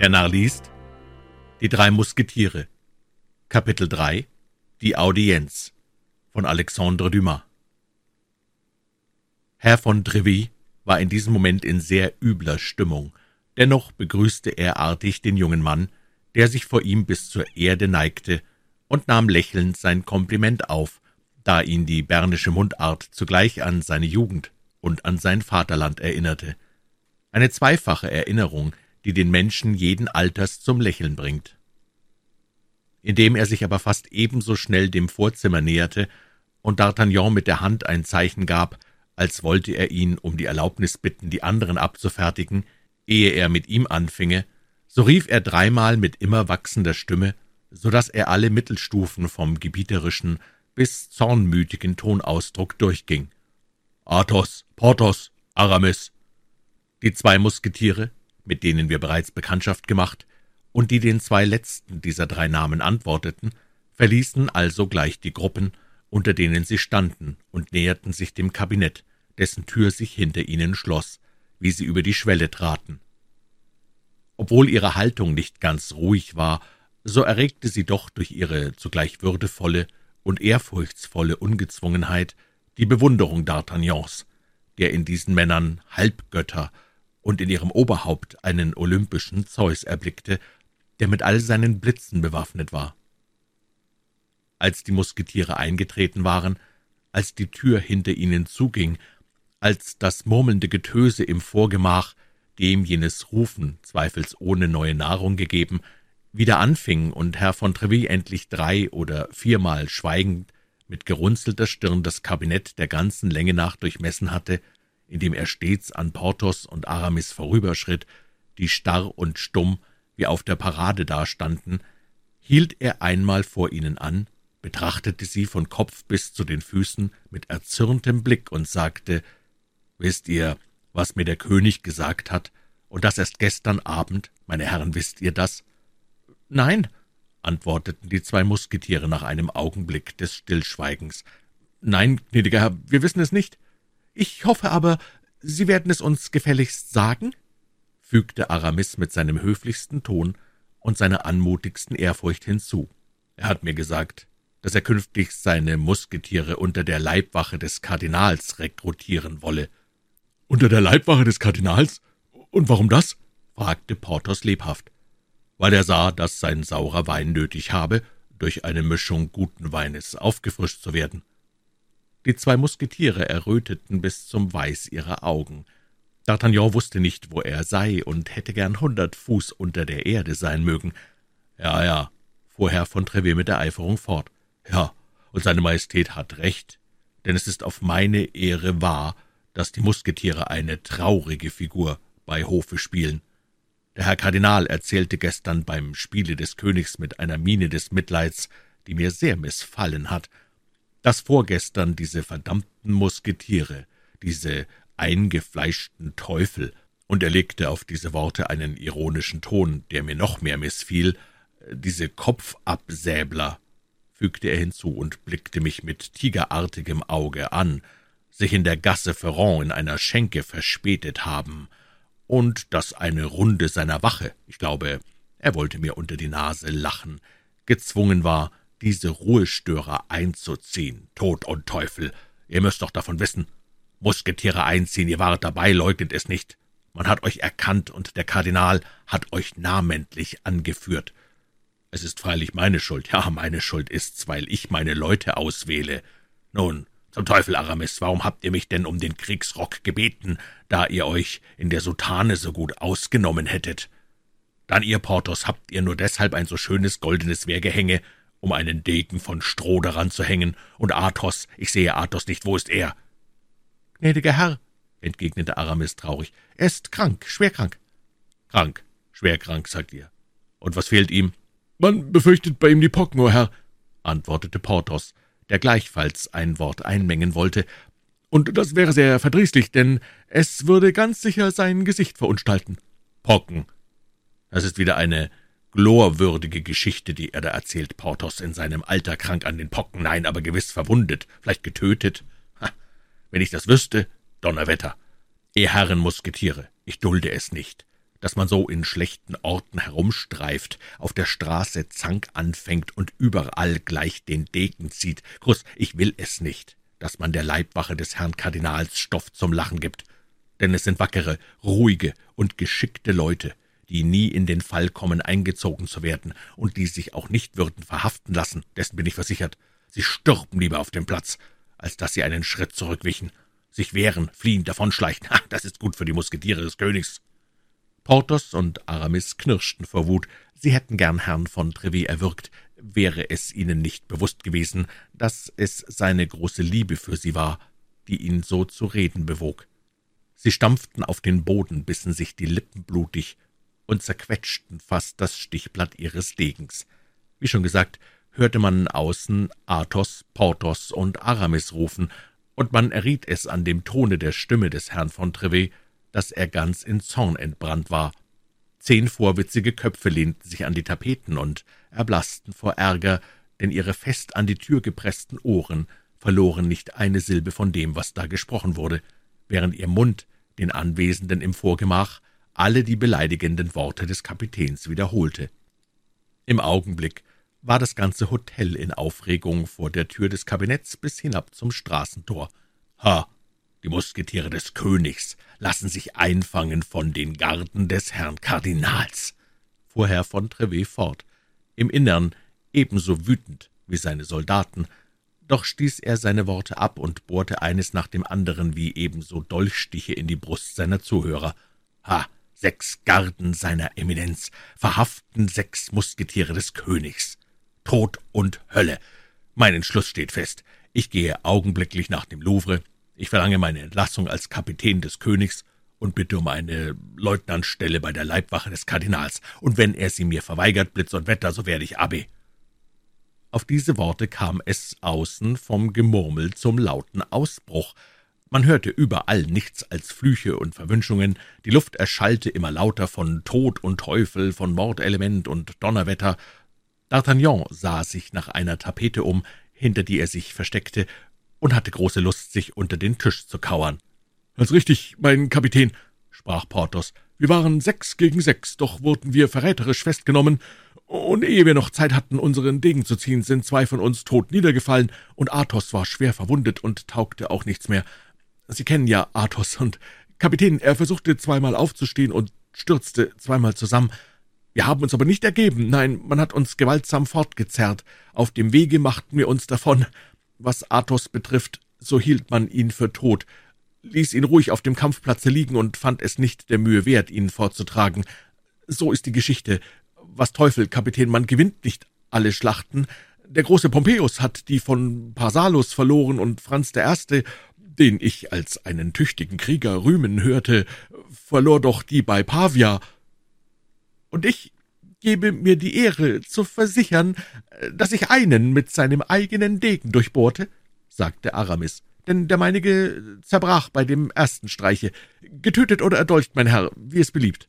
Der Narr liest Die drei Musketiere. Kapitel 3 Die Audienz. Von Alexandre Dumas. Herr von Treville war in diesem Moment in sehr übler Stimmung, dennoch begrüßte er artig den jungen Mann, der sich vor ihm bis zur Erde neigte, und nahm lächelnd sein Kompliment auf, da ihn die bernische Mundart zugleich an seine Jugend und an sein Vaterland erinnerte. Eine zweifache Erinnerung, die den Menschen jeden Alters zum Lächeln bringt. Indem er sich aber fast ebenso schnell dem Vorzimmer näherte und D'Artagnan mit der Hand ein Zeichen gab, als wollte er ihn um die Erlaubnis bitten, die anderen abzufertigen, ehe er mit ihm anfinge, so rief er dreimal mit immer wachsender Stimme, so dass er alle Mittelstufen vom gebieterischen bis zornmütigen Tonausdruck durchging. Athos, Porthos, Aramis. Die zwei Musketiere, mit denen wir bereits Bekanntschaft gemacht und die den zwei letzten dieser drei Namen antworteten, verließen also gleich die Gruppen, unter denen sie standen, und näherten sich dem Kabinett, dessen Tür sich hinter ihnen schloss, wie sie über die Schwelle traten. Obwohl ihre Haltung nicht ganz ruhig war, so erregte sie doch durch ihre zugleich würdevolle und ehrfurchtsvolle Ungezwungenheit die Bewunderung D'Artagnans, der in diesen Männern Halbgötter und in ihrem Oberhaupt einen olympischen Zeus erblickte, der mit all seinen Blitzen bewaffnet war. Als die Musketiere eingetreten waren, als die Tür hinter ihnen zuging, als das murmelnde Getöse im Vorgemach, dem jenes Rufen zweifelsohne neue Nahrung gegeben, wieder anfing und Herr von Treville endlich drei oder viermal schweigend mit gerunzelter Stirn das Kabinett der ganzen Länge nach durchmessen hatte, indem er stets an Porthos und Aramis vorüberschritt, die starr und stumm wie auf der Parade dastanden, hielt er einmal vor ihnen an, betrachtete sie von Kopf bis zu den Füßen mit erzürntem Blick und sagte, »Wisst ihr, was mir der König gesagt hat, und das erst gestern Abend, meine Herren, wisst ihr das?« »Nein«, antworteten die zwei Musketiere nach einem Augenblick des Stillschweigens. »Nein, gnädiger Herr, wir wissen es nicht. Ich hoffe aber, Sie werden es uns gefälligst sagen?« fügte Aramis mit seinem höflichsten Ton und seiner anmutigsten Ehrfurcht hinzu. Er hat mir gesagt, dass er künftig seine Musketiere unter der Leibwache des Kardinals rekrutieren wolle. »Unter der Leibwache des Kardinals? Und warum das?« fragte Porthos lebhaft weil er sah, dass sein saurer Wein nötig habe, durch eine Mischung guten Weines aufgefrischt zu werden. Die zwei Musketiere erröteten bis zum Weiß ihrer Augen. D'Artagnan wusste nicht, wo er sei, und hätte gern hundert Fuß unter der Erde sein mögen. »Ja, ja«, fuhr Herr von Trevet mit der Eiferung fort, »ja, und seine Majestät hat recht, denn es ist auf meine Ehre wahr, dass die Musketiere eine traurige Figur bei Hofe spielen. Der Herr Kardinal erzählte gestern beim Spiele des Königs mit einer Miene des Mitleids, die mir sehr missfallen hat, dass vorgestern diese verdammten Musketiere, diese eingefleischten Teufel, und er legte auf diese Worte einen ironischen Ton, der mir noch mehr missfiel, diese Kopfabsäbler, fügte er hinzu und blickte mich mit tigerartigem Auge an, sich in der Gasse Ferrand in einer Schenke verspätet haben, und dass eine Runde seiner Wache, ich glaube, er wollte mir unter die Nase lachen, gezwungen war, diese Ruhestörer einzuziehen. Tod und Teufel, ihr müsst doch davon wissen. Musketiere einziehen, ihr wart dabei, leugnet es nicht. Man hat euch erkannt, und der Kardinal hat euch namentlich angeführt. Es ist freilich meine Schuld, ja, meine Schuld ist's, weil ich meine Leute auswähle. Nun, zum Teufel, Aramis, warum habt ihr mich denn um den Kriegsrock gebeten, da ihr euch in der Soutane so gut ausgenommen hättet? Dann, ihr Porthos, habt ihr nur deshalb ein so schönes goldenes Wehrgehänge, um einen Degen von Stroh daran zu hängen, und Athos, ich sehe Athos nicht, wo ist er? Gnädiger Herr, entgegnete Aramis traurig, er ist krank, schwer krank. Krank, schwer krank, sagt ihr. Und was fehlt ihm? Man befürchtet bei ihm die Pocken, o Herr, antwortete Porthos der gleichfalls ein Wort einmengen wollte, und das wäre sehr verdrießlich, denn es würde ganz sicher sein Gesicht verunstalten. Pocken. Das ist wieder eine glorwürdige Geschichte, die er da erzählt, Porthos, in seinem Alter krank an den Pocken, nein, aber gewiss verwundet, vielleicht getötet. Ha, wenn ich das wüsste, Donnerwetter. Ihr Herren Musketiere, ich dulde es nicht. dass man so in schlechten Orten herumstreift, auf der Straße Zank anfängt und überall gleich den Degen zieht. Gruß, ich will es nicht, dass man der Leibwache des Herrn Kardinals Stoff zum Lachen gibt. Denn es sind wackere, ruhige und geschickte Leute, die nie in den Fall kommen, eingezogen zu werden und die sich auch nicht würden verhaften lassen, dessen bin ich versichert. Sie stürben lieber auf dem Platz, als dass sie einen Schritt zurückwichen, sich wehren, fliehen, davonschleichen. Ha, das ist gut für die Musketiere des Königs. Porthos und Aramis knirschten vor Wut. Sie hätten gern Herrn von Trevet erwürgt, wäre es ihnen nicht bewusst gewesen, dass es seine große Liebe für sie war, die ihn so zu reden bewog. Sie stampften auf den Boden, bissen sich die Lippen blutig und zerquetschten fast das Stichblatt ihres Degens. Wie schon gesagt, hörte man außen Athos, Porthos und Aramis rufen, und man erriet es an dem Tone der Stimme des Herrn von Trevet, dass er ganz in Zorn entbrannt war. Zehn vorwitzige Köpfe lehnten sich an die Tapeten und erblaßten vor Ärger, denn ihre fest an die Tür gepressten Ohren verloren nicht eine Silbe von dem, was da gesprochen wurde, während ihr Mund den Anwesenden im Vorgemach alle die beleidigenden Worte des Kapitäns wiederholte. Im Augenblick war das ganze Hotel in Aufregung vor der Tür des Kabinetts bis hinab zum Straßentor. Ha, die Musketiere des Königs lassen sich einfangen von den Garden des Herrn Kardinals, fuhr Herr von Trevet fort, im Innern ebenso wütend wie seine Soldaten, doch stieß er seine Worte ab und bohrte eines nach dem anderen wie ebenso Dolchstiche in die Brust seiner Zuhörer. Ha, sechs Garden seiner Eminenz verhaften sechs Musketiere des Königs. Tod und Hölle. Mein Entschluss steht fest. Ich gehe augenblicklich nach dem Louvre, ich verlange meine Entlassung als Kapitän des Königs und bitte um eine Leutnantstelle bei der Leibwache des Kardinals, und wenn er sie mir verweigert, Blitz und Wetter, so werde ich Abbé. Auf diese Worte kam es außen vom Gemurmel zum lauten Ausbruch. Man hörte überall nichts als Flüche und Verwünschungen, die Luft erschallte immer lauter von Tod und Teufel, von Mordelement und Donnerwetter. D'Artagnan sah sich nach einer Tapete um, hinter die er sich versteckte, und hatte große Lust, sich unter den Tisch zu kauern. »Ganz richtig, mein Kapitän«, sprach Porthos. »Wir waren sechs gegen sechs, doch wurden wir verräterisch festgenommen, und ehe wir noch Zeit hatten, unseren Degen zu ziehen, sind zwei von uns tot niedergefallen, und Athos war schwer verwundet und taugte auch nichts mehr. Sie kennen ja Athos, und Kapitän, er versuchte zweimal aufzustehen und stürzte zweimal zusammen. Wir haben uns aber nicht ergeben, nein, man hat uns gewaltsam fortgezerrt. Auf dem Wege machten wir uns davon. Was Athos betrifft, so hielt man ihn für tot, ließ ihn ruhig auf dem Kampfplatze liegen und fand es nicht der Mühe wert, ihn fortzutragen. So ist die Geschichte. Was Teufel, Kapitän, man gewinnt nicht alle Schlachten. Der große Pompeius hat die von Pharsalus verloren und Franz der Erste, den ich als einen tüchtigen Krieger rühmen hörte, verlor doch die bei Pavia. Und ich gebe mir die Ehre zu versichern, dass ich einen mit seinem eigenen Degen durchbohrte, sagte Aramis, denn der meinige zerbrach bei dem ersten Streiche. Getötet oder erdolcht, mein Herr, wie es beliebt.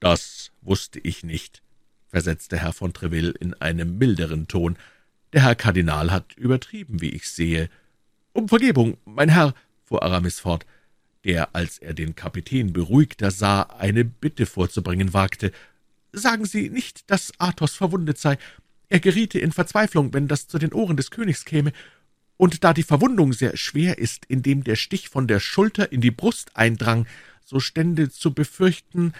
Das wusste ich nicht, versetzte Herr von Treville in einem milderen Ton. Der Herr Kardinal hat übertrieben, wie ich sehe. Um Vergebung, mein Herr, fuhr Aramis fort, der, als er den Kapitän beruhigter sah, eine Bitte vorzubringen wagte. Sagen Sie nicht, dass Athos verwundet sei. Er geriete in Verzweiflung, wenn das zu den Ohren des Königs käme, und da die Verwundung sehr schwer ist, indem der Stich von der Schulter in die Brust eindrang, so stände zu befürchten.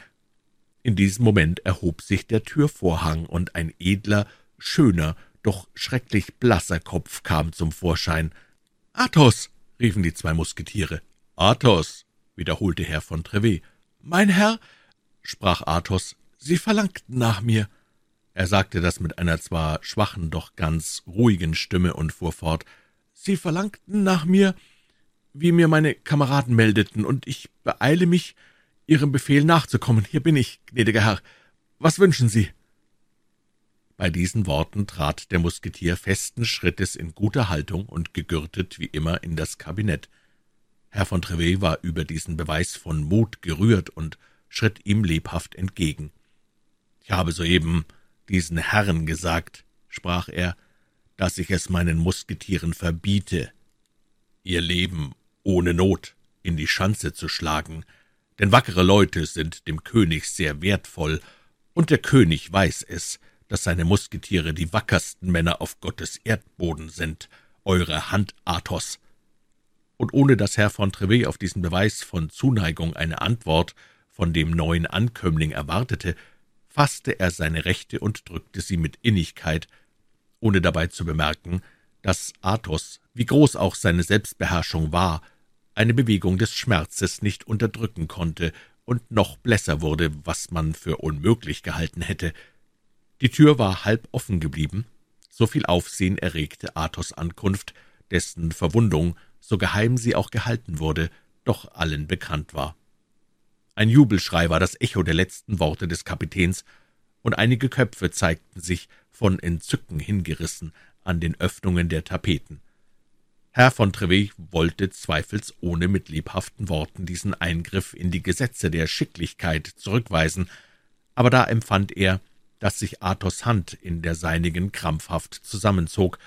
In diesem Moment erhob sich der Türvorhang, und ein edler, schöner, doch schrecklich blasser Kopf kam zum Vorschein. Athos, riefen die zwei Musketiere. Athos, wiederholte Herr von Trevet. Mein Herr, sprach Athos, Sie verlangten nach mir. Er sagte das mit einer zwar schwachen, doch ganz ruhigen Stimme und fuhr fort. Sie verlangten nach mir, wie mir meine Kameraden meldeten, und ich beeile mich, Ihrem Befehl nachzukommen. Hier bin ich, gnädiger Herr. Was wünschen Sie? Bei diesen Worten trat der Musketier festen Schrittes in guter Haltung und gegürtet wie immer in das Kabinett. Herr von Trevet war über diesen Beweis von Mut gerührt und schritt ihm lebhaft entgegen. Ich habe soeben diesen Herren gesagt, sprach er, dass ich es meinen Musketieren verbiete, ihr Leben ohne Not in die Schanze zu schlagen, denn wackere Leute sind dem König sehr wertvoll, und der König weiß es, dass seine Musketiere die wackersten Männer auf Gottes Erdboden sind, eure Hand, Athos. Und ohne dass Herr von Trevet auf diesen Beweis von Zuneigung eine Antwort von dem neuen Ankömmling erwartete, fasste er seine Rechte und drückte sie mit Innigkeit, ohne dabei zu bemerken, dass Athos, wie groß auch seine Selbstbeherrschung war, eine Bewegung des Schmerzes nicht unterdrücken konnte und noch blässer wurde, was man für unmöglich gehalten hätte. Die Tür war halb offen geblieben. So viel Aufsehen erregte Athos Ankunft, dessen Verwundung, so geheim sie auch gehalten wurde, doch allen bekannt war. Ein Jubelschrei war das Echo der letzten Worte des Kapitäns, und einige Köpfe zeigten sich, von Entzücken hingerissen, an den Öffnungen der Tapeten. Herr von Trevet wollte zweifelsohne mit lebhaften Worten diesen Eingriff in die Gesetze der Schicklichkeit zurückweisen, aber da empfand er, dass sich Athos Hand in der seinigen krampfhaft zusammenzog,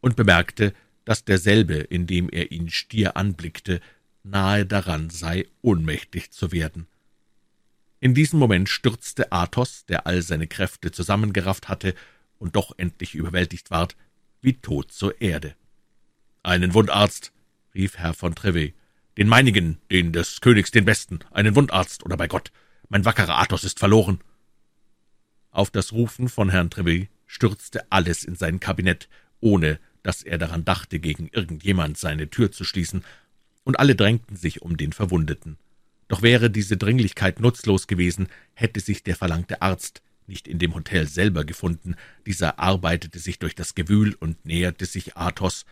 und bemerkte, dass derselbe, indem er ihn stier anblickte, nahe daran sei, ohnmächtig zu werden. In diesem Moment stürzte Athos, der all seine Kräfte zusammengerafft hatte und doch endlich überwältigt ward, wie tot zur Erde. »Einen Wundarzt«, rief Herr von Trevet, »den meinigen, den des Königs den besten, einen Wundarzt, oder bei Gott, mein wackerer Athos ist verloren!« Auf das Rufen von Herrn Trevet stürzte alles in sein Kabinett, ohne dass er daran dachte, gegen irgendjemand seine Tür zu schließen, und alle drängten sich um den Verwundeten. Doch wäre diese Dringlichkeit nutzlos gewesen, hätte sich der verlangte Arzt nicht in dem Hotel selber gefunden, dieser arbeitete sich durch das Gewühl und näherte sich Athos,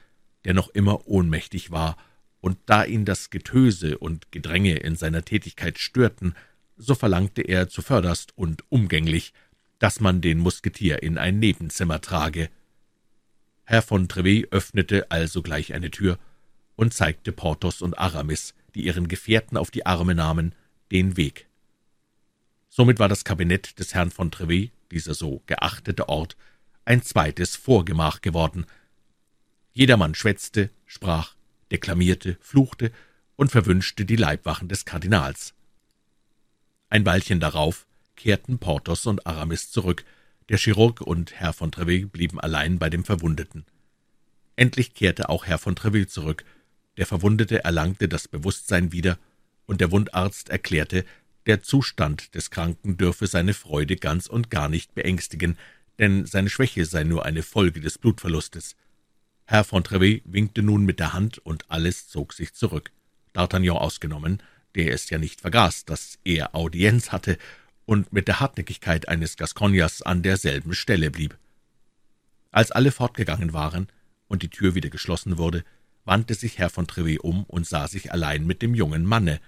der noch immer ohnmächtig war, und da ihn das Getöse und Gedränge in seiner Tätigkeit störten, so verlangte er zuvörderst und umgänglich, dass man den Musketier in ein Nebenzimmer trage. Herr von Trevet öffnete alsogleich eine Tür und zeigte Porthos und Aramis, die ihren Gefährten auf die Arme nahmen, den Weg. Somit war das Kabinett des Herrn von Trevet, dieser so geachtete Ort, ein zweites Vorgemach geworden, Jedermann schwätzte, sprach, deklamierte, fluchte und verwünschte die Leibwachen des Kardinals. Ein Weilchen darauf kehrten Porthos und Aramis zurück, der Chirurg und Herr von Treville blieben allein bei dem Verwundeten. Endlich kehrte auch Herr von Treville zurück, der Verwundete erlangte das Bewusstsein wieder, und der Wundarzt erklärte, der Zustand des Kranken dürfe seine Freude ganz und gar nicht beängstigen, denn seine Schwäche sei nur eine Folge des Blutverlustes. Herr von Trevet winkte nun mit der Hand, und alles zog sich zurück, D'Artagnan ausgenommen, der es ja nicht vergaß, dass er Audienz hatte und mit der Hartnäckigkeit eines Gascogners an derselben Stelle blieb. Als alle fortgegangen waren und die Tür wieder geschlossen wurde, wandte sich Herr von Trevet um und sah sich allein mit dem jungen Manne.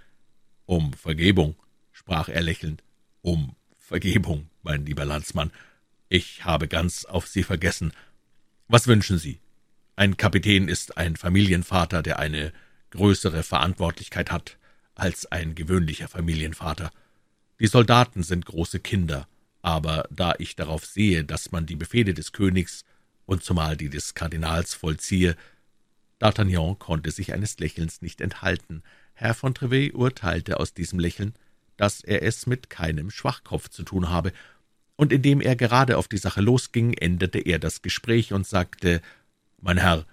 »Um Vergebung«, sprach er lächelnd, »um Vergebung, mein lieber Landsmann. Ich habe ganz auf Sie vergessen. Was wünschen Sie? Ein Kapitän ist ein Familienvater, der eine größere Verantwortlichkeit hat als ein gewöhnlicher Familienvater. Die Soldaten sind große Kinder, aber da ich darauf sehe, dass man die Befehle des Königs und zumal die des Kardinals vollziehe, D'Artagnan konnte sich eines Lächelns nicht enthalten. Herr von Trevet urteilte aus diesem Lächeln, dass er es mit keinem Schwachkopf zu tun habe, und indem er gerade auf die Sache losging, änderte er das Gespräch und sagte »Mein Herr,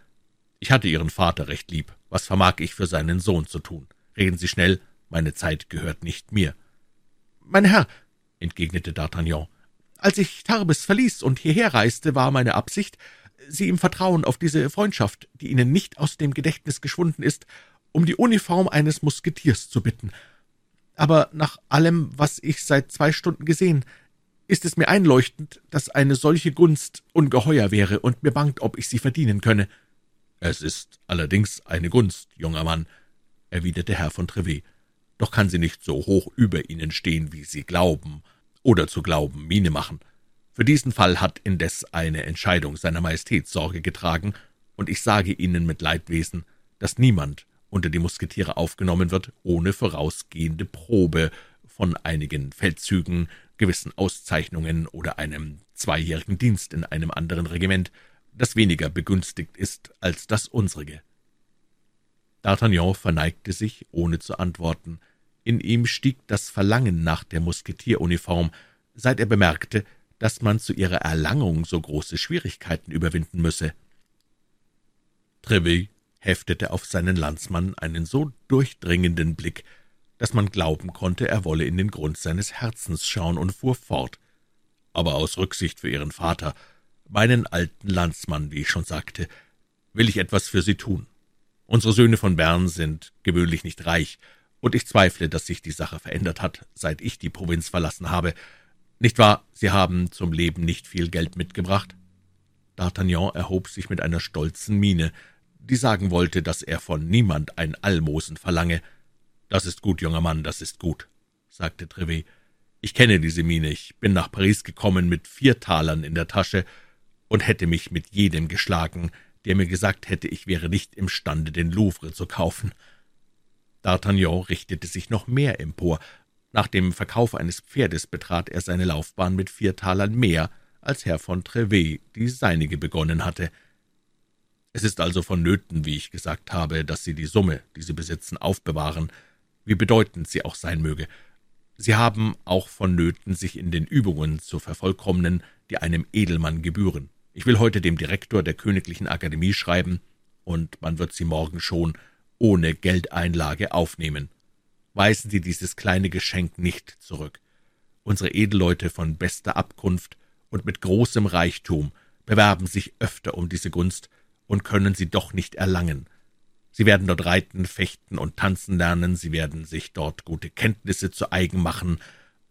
ich hatte Ihren Vater recht lieb. Was vermag ich für seinen Sohn zu tun? Reden Sie schnell, meine Zeit gehört nicht mir.« »Mein Herr«, entgegnete D'Artagnan, »als ich Tarbes verließ und hierher reiste, war meine Absicht, Sie im Vertrauen auf diese Freundschaft, die Ihnen nicht aus dem Gedächtnis geschwunden ist, um die Uniform eines Musketiers zu bitten. Aber nach allem, was ich seit zwei Stunden gesehen, ist es mir einleuchtend, dass eine solche Gunst ungeheuer wäre und mir bangt, ob ich sie verdienen könne. Es ist allerdings eine Gunst, junger Mann, erwiderte Herr von Trevet, doch kann sie nicht so hoch über Ihnen stehen, wie Sie glauben, oder zu glauben Miene machen. Für diesen Fall hat indes eine Entscheidung seiner Majestät Sorge getragen, und ich sage Ihnen mit Leidwesen, dass niemand unter die Musketiere aufgenommen wird, ohne vorausgehende Probe von einigen Feldzügen, gewissen Auszeichnungen oder einem zweijährigen Dienst in einem anderen Regiment, das weniger begünstigt ist als das unsrige. D'Artagnan verneigte sich, ohne zu antworten. In ihm stieg das Verlangen nach der Musketieruniform, seit er bemerkte, dass man zu ihrer Erlangung so große Schwierigkeiten überwinden müsse. Trevet heftete auf seinen Landsmann einen so durchdringenden Blick, dass man glauben konnte, er wolle in den Grund seines Herzens schauen, und fuhr fort. Aber aus Rücksicht für Ihren Vater, meinen alten Landsmann, wie ich schon sagte, will ich etwas für Sie tun. Unsere Söhne von Bern sind gewöhnlich nicht reich, und ich zweifle, dass sich die Sache verändert hat, seit ich die Provinz verlassen habe. Nicht wahr, Sie haben zum Leben nicht viel Geld mitgebracht? D'Artagnan erhob sich mit einer stolzen Miene, die sagen wollte, dass er von niemand ein Almosen verlange. »Das ist gut, junger Mann, das ist gut«, sagte Trevet. »Ich kenne diese Miene. Ich bin nach Paris gekommen mit vier Talern in der Tasche und hätte mich mit jedem geschlagen, der mir gesagt hätte, ich wäre nicht imstande, den Louvre zu kaufen.« D'Artagnan richtete sich noch mehr empor. Nach dem Verkauf eines Pferdes betrat er seine Laufbahn mit vier Talern mehr, als Herr von Trevet die seinige begonnen hatte. Es ist also vonnöten, wie ich gesagt habe, dass Sie die Summe, die Sie besitzen, aufbewahren, wie bedeutend sie auch sein möge. Sie haben auch vonnöten, sich in den Übungen zu vervollkommnen, die einem Edelmann gebühren. Ich will heute dem Direktor der Königlichen Akademie schreiben, und man wird Sie morgen schon ohne Geldeinlage aufnehmen. Weisen Sie dieses kleine Geschenk nicht zurück. Unsere Edelleute von bester Abkunft und mit großem Reichtum bewerben sich öfter um diese Gunst und können sie doch nicht erlangen. Sie werden dort reiten, fechten und tanzen lernen, sie werden sich dort gute Kenntnisse zu eigen machen,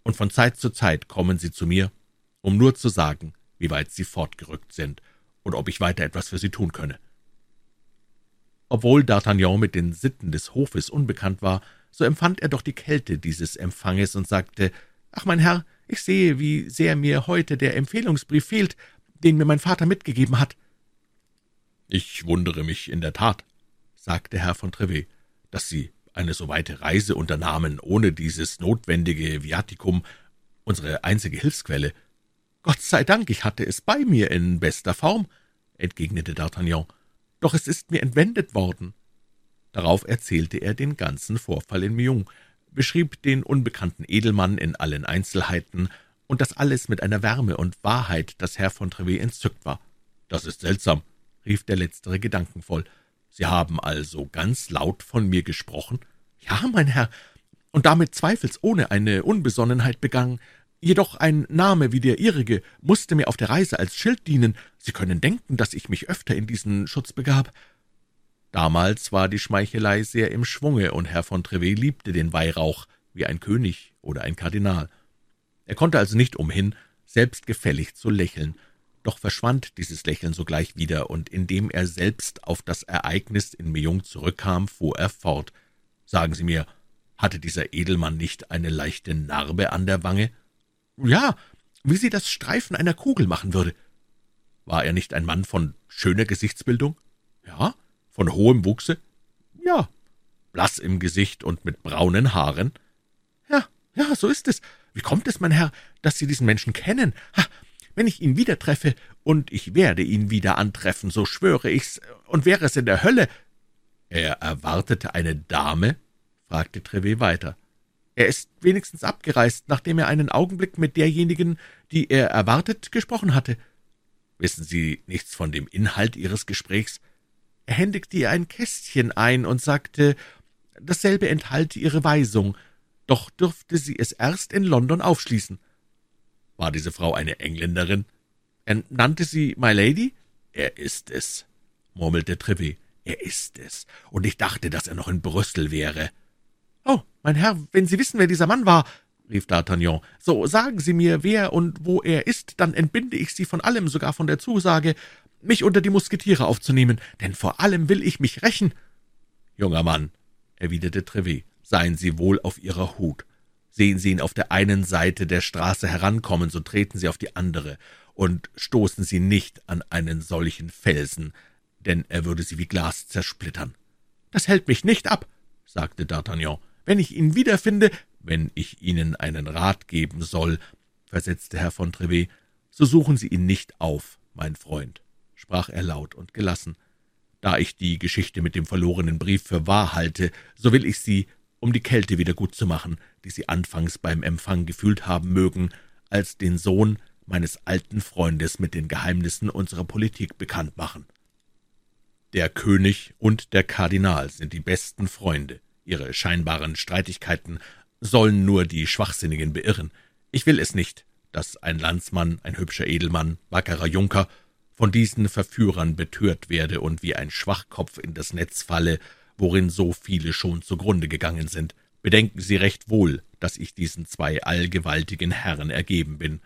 und von Zeit zu Zeit kommen sie zu mir, um nur zu sagen, wie weit sie fortgerückt sind und ob ich weiter etwas für sie tun könne. Obwohl D'Artagnan mit den Sitten des Hofes unbekannt war, so empfand er doch die Kälte dieses Empfanges und sagte, »Ach, mein Herr, ich sehe, wie sehr mir heute der Empfehlungsbrief fehlt, den mir mein Vater mitgegeben hat.« »Ich wundere mich in der Tat«, sagte Herr von Trevet, »dass Sie eine so weite Reise unternahmen, ohne dieses notwendige Viaticum, unsere einzige Hilfsquelle.« »Gott sei Dank, ich hatte es bei mir in bester Form«, entgegnete D'Artagnan, »doch es ist mir entwendet worden.« Darauf erzählte er den ganzen Vorfall in Meung, beschrieb den unbekannten Edelmann in allen Einzelheiten, und das alles mit einer Wärme und Wahrheit, dass Herr von Trevet entzückt war. »Das ist seltsam«, rief der Letztere gedankenvoll. »Sie haben also ganz laut von mir gesprochen?« »Ja, mein Herr, und damit zweifelsohne eine Unbesonnenheit begangen. Jedoch ein Name wie der Ihrige musste mir auf der Reise als Schild dienen. Sie können denken, dass ich mich öfter in diesen Schutz begab.« Damals war die Schmeichelei sehr im Schwunge, und Herr von Trevet liebte den Weihrauch wie ein König oder ein Kardinal. Er konnte also nicht umhin, selbstgefällig zu lächeln, doch verschwand dieses Lächeln sogleich wieder, und indem er selbst auf das Ereignis in Meung zurückkam, fuhr er fort. »Sagen Sie mir, hatte dieser Edelmann nicht eine leichte Narbe an der Wange?« »Ja, wie sie das Streifen einer Kugel machen würde.« »War er nicht ein Mann von schöner Gesichtsbildung?« »Ja.« »Von hohem Wuchse?« »Ja.« »Blass im Gesicht und mit braunen Haaren?« »Ja, ja, so ist es. Wie kommt es, mein Herr, dass Sie diesen Menschen kennen? Ha, wenn ich ihn wieder treffe, und ich werde ihn wieder antreffen, so schwöre ich's, und wäre es in der Hölle.« »Er erwartete eine Dame?« fragte Trevet weiter. »Er ist wenigstens abgereist, nachdem er einen Augenblick mit derjenigen, die er erwartet, gesprochen hatte.« »Wissen Sie nichts von dem Inhalt Ihres Gesprächs?« »Er händigte ihr ein Kästchen ein und sagte, dasselbe enthalte Ihre Weisung, doch dürfte sie es erst in London aufschließen.« war diese Frau eine Engländerin? Er nannte sie My Lady? Er ist es, murmelte Trevet. Er ist es, und ich dachte, dass er noch in Brüssel wäre. Mein Herr, wenn Sie wissen, wer dieser Mann war, rief D'Artagnan, so sagen Sie mir, wer und wo er ist, dann entbinde ich Sie von allem, sogar von der Zusage, mich unter die Musketiere aufzunehmen, denn vor allem will ich mich rächen. Junger Mann, erwiderte Trevet, seien Sie wohl auf Ihrer Hut. Sehen Sie ihn auf der einen Seite der Straße herankommen, so treten Sie auf die andere, und stoßen Sie nicht an einen solchen Felsen, denn er würde Sie wie Glas zersplittern. »Das hält mich nicht ab«, sagte D'Artagnan. »Wenn ich ihn wiederfinde, wenn ich Ihnen einen Rat geben soll«, versetzte Herr von Trevet, »so suchen Sie ihn nicht auf, mein Freund«, sprach er laut und gelassen. »Da ich die Geschichte mit dem verlorenen Brief für wahr halte, so will ich Sie um die Kälte wieder gut zu machen, die Sie anfangs beim Empfang gefühlt haben mögen, als den Sohn meines alten Freundes mit den Geheimnissen unserer Politik bekannt machen. Der König und der Kardinal sind die besten Freunde. Ihre scheinbaren Streitigkeiten sollen nur die Schwachsinnigen beirren. Ich will es nicht, dass ein Landsmann, ein hübscher Edelmann, wackerer Junker, von diesen Verführern betört werde und wie ein Schwachkopf in das Netz falle, worin so viele schon zugrunde gegangen sind. Bedenken Sie recht wohl, dass ich diesen zwei allgewaltigen Herren ergeben bin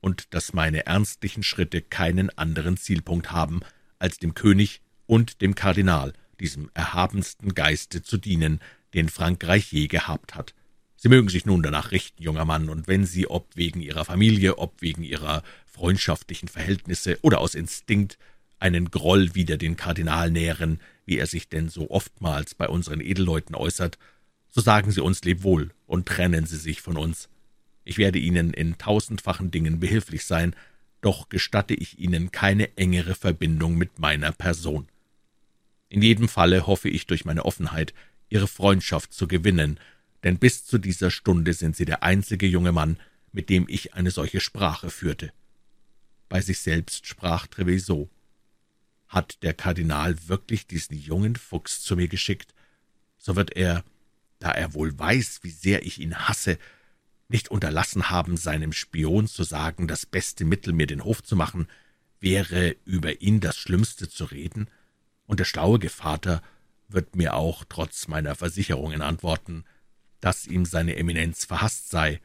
und dass meine ernstlichen Schritte keinen anderen Zielpunkt haben, als dem König und dem Kardinal, diesem erhabensten Geiste zu dienen, den Frankreich je gehabt hat. Sie mögen sich nun danach richten, junger Mann, und wenn Sie, ob wegen Ihrer Familie, ob wegen Ihrer freundschaftlichen Verhältnisse oder aus Instinkt, einen Groll wider den Kardinal nähren, wie er sich denn so oftmals bei unseren Edelleuten äußert, so sagen Sie uns lebwohl und trennen Sie sich von uns. Ich werde Ihnen in tausendfachen Dingen behilflich sein, doch gestatte ich Ihnen keine engere Verbindung mit meiner Person. In jedem Falle hoffe ich durch meine Offenheit, Ihre Freundschaft zu gewinnen, denn bis zu dieser Stunde sind Sie der einzige junge Mann, mit dem ich eine solche Sprache führte. Bei sich selbst sprach Treviso. Hat der Kardinal wirklich diesen jungen Fuchs zu mir geschickt, so wird er, da er wohl weiß, wie sehr ich ihn hasse, nicht unterlassen haben, seinem Spion zu sagen, das beste Mittel, mir den Hof zu machen, wäre, über ihn das Schlimmste zu reden, und der schlaue Gevater wird mir auch trotz meiner Versicherungen antworten, dass ihm seine Eminenz verhasst sei.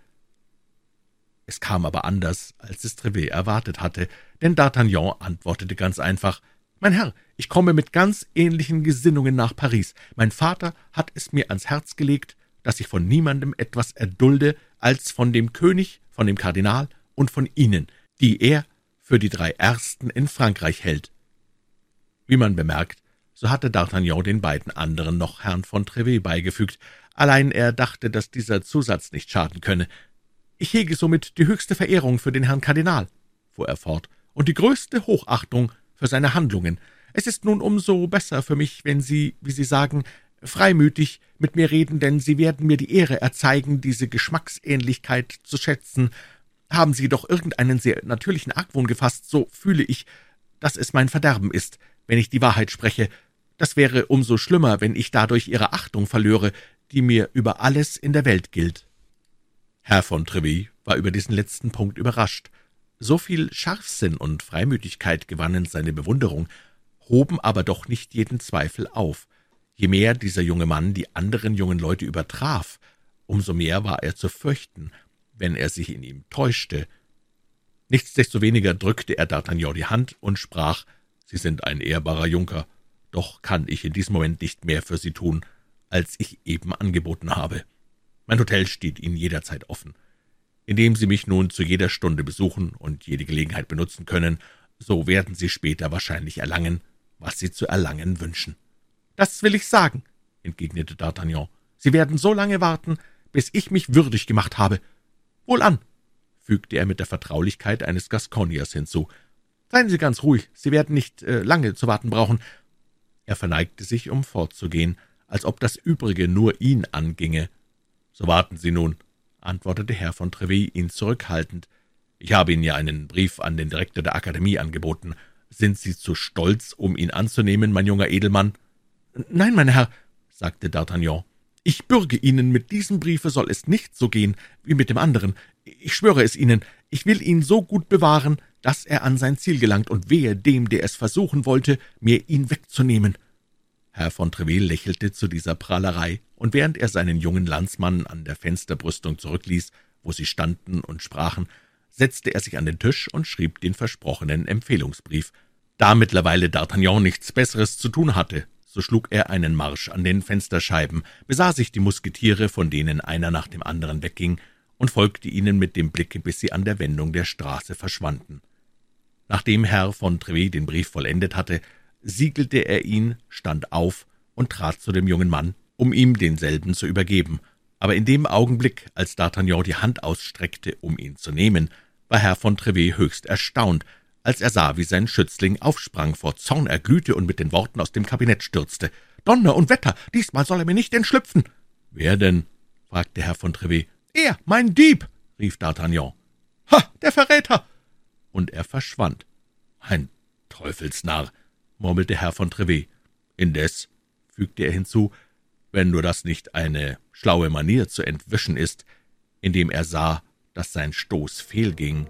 Es kam aber anders, als es Trevet erwartet hatte, denn D'Artagnan antwortete ganz einfach »Mein Herr, ich komme mit ganz ähnlichen Gesinnungen nach Paris. Mein Vater hat es mir ans Herz gelegt, dass ich von niemandem etwas erdulde als von dem König, von dem Kardinal und von Ihnen, die er für die drei Ersten in Frankreich hält.« Wie man bemerkt, so hatte D'Artagnan den beiden anderen noch Herrn von Trevet beigefügt, allein er dachte, dass dieser Zusatz nicht schaden könne. »Ich hege somit die höchste Verehrung für den Herrn Kardinal«, fuhr er fort, »und die größte Hochachtung für seine Handlungen. Es ist nun umso besser für mich, wenn Sie, wie Sie sagen, freimütig mit mir reden, denn Sie werden mir die Ehre erzeigen, diese Geschmacksähnlichkeit zu schätzen. Haben Sie doch irgendeinen sehr natürlichen Argwohn gefasst, so fühle ich, dass es mein Verderben ist, wenn ich die Wahrheit spreche. Das wäre umso schlimmer, wenn ich dadurch Ihre Achtung verlöre, die mir über alles in der Welt gilt. Herr von Treville war über diesen letzten Punkt überrascht. So viel Scharfsinn und Freimütigkeit gewannen seine Bewunderung, hoben aber doch nicht jeden Zweifel auf. Je mehr dieser junge Mann die anderen jungen Leute übertraf, umso mehr war er zu fürchten, wenn er sich in ihm täuschte. Nichtsdestoweniger drückte er D'Artagnan die Hand und sprach, »Sie sind ein ehrbarer Junker, doch kann ich in diesem Moment nicht mehr für Sie tun als ich eben angeboten habe. Mein Hotel steht Ihnen jederzeit offen. Indem Sie mich nun zu jeder Stunde besuchen und jede Gelegenheit benutzen können, so werden Sie später wahrscheinlich erlangen, was Sie zu erlangen wünschen. Das will ich sagen, entgegnete D'Artagnan. Sie werden so lange warten, bis ich mich würdig gemacht habe. Wohlan, fügte er mit der Vertraulichkeit eines Gasconiers hinzu. Seien Sie ganz ruhig, Sie werden nicht äh, lange zu warten brauchen. Er verneigte sich, um fortzugehen als ob das Übrige nur ihn anginge. »So warten Sie nun«, antwortete Herr von Treville ihn zurückhaltend. »Ich habe Ihnen ja einen Brief an den Direktor der Akademie angeboten. Sind Sie zu stolz, um ihn anzunehmen, mein junger Edelmann?« »Nein, mein Herr«, sagte D'Artagnan. »Ich bürge Ihnen, mit diesem Briefe soll es nicht so gehen wie mit dem anderen. Ich schwöre es Ihnen, ich will ihn so gut bewahren, dass er an sein Ziel gelangt, und wehe dem, der es versuchen wollte, mir ihn wegzunehmen.« Herr von Treville lächelte zu dieser Prahlerei, und während er seinen jungen Landsmann an der Fensterbrüstung zurückließ, wo sie standen und sprachen, setzte er sich an den Tisch und schrieb den versprochenen Empfehlungsbrief. Da mittlerweile D'Artagnan nichts Besseres zu tun hatte, so schlug er einen Marsch an den Fensterscheiben, besah sich die Musketiere, von denen einer nach dem anderen wegging, und folgte ihnen mit dem Blicke, bis sie an der Wendung der Straße verschwanden. Nachdem Herr von Treville den Brief vollendet hatte, siegelte er ihn, stand auf und trat zu dem jungen Mann, um ihm denselben zu übergeben. Aber in dem Augenblick, als D'Artagnan die Hand ausstreckte, um ihn zu nehmen, war Herr von Trevet höchst erstaunt, als er sah, wie sein Schützling aufsprang, vor Zorn erglühte und mit den Worten aus dem Kabinett stürzte. »Donner und Wetter, diesmal soll er mir nicht entschlüpfen!« »Wer denn?« fragte Herr von Trevet. »Er, mein Dieb«, rief D'Artagnan. »Ha, der Verräter!« Und er verschwand. »Ein Teufelsnarr«, murmelte Herr von Trevet. »Indes«, fügte er hinzu, »wenn nur das nicht eine schlaue Manier zu entwischen ist«, indem er sah, dass sein Stoß fehlging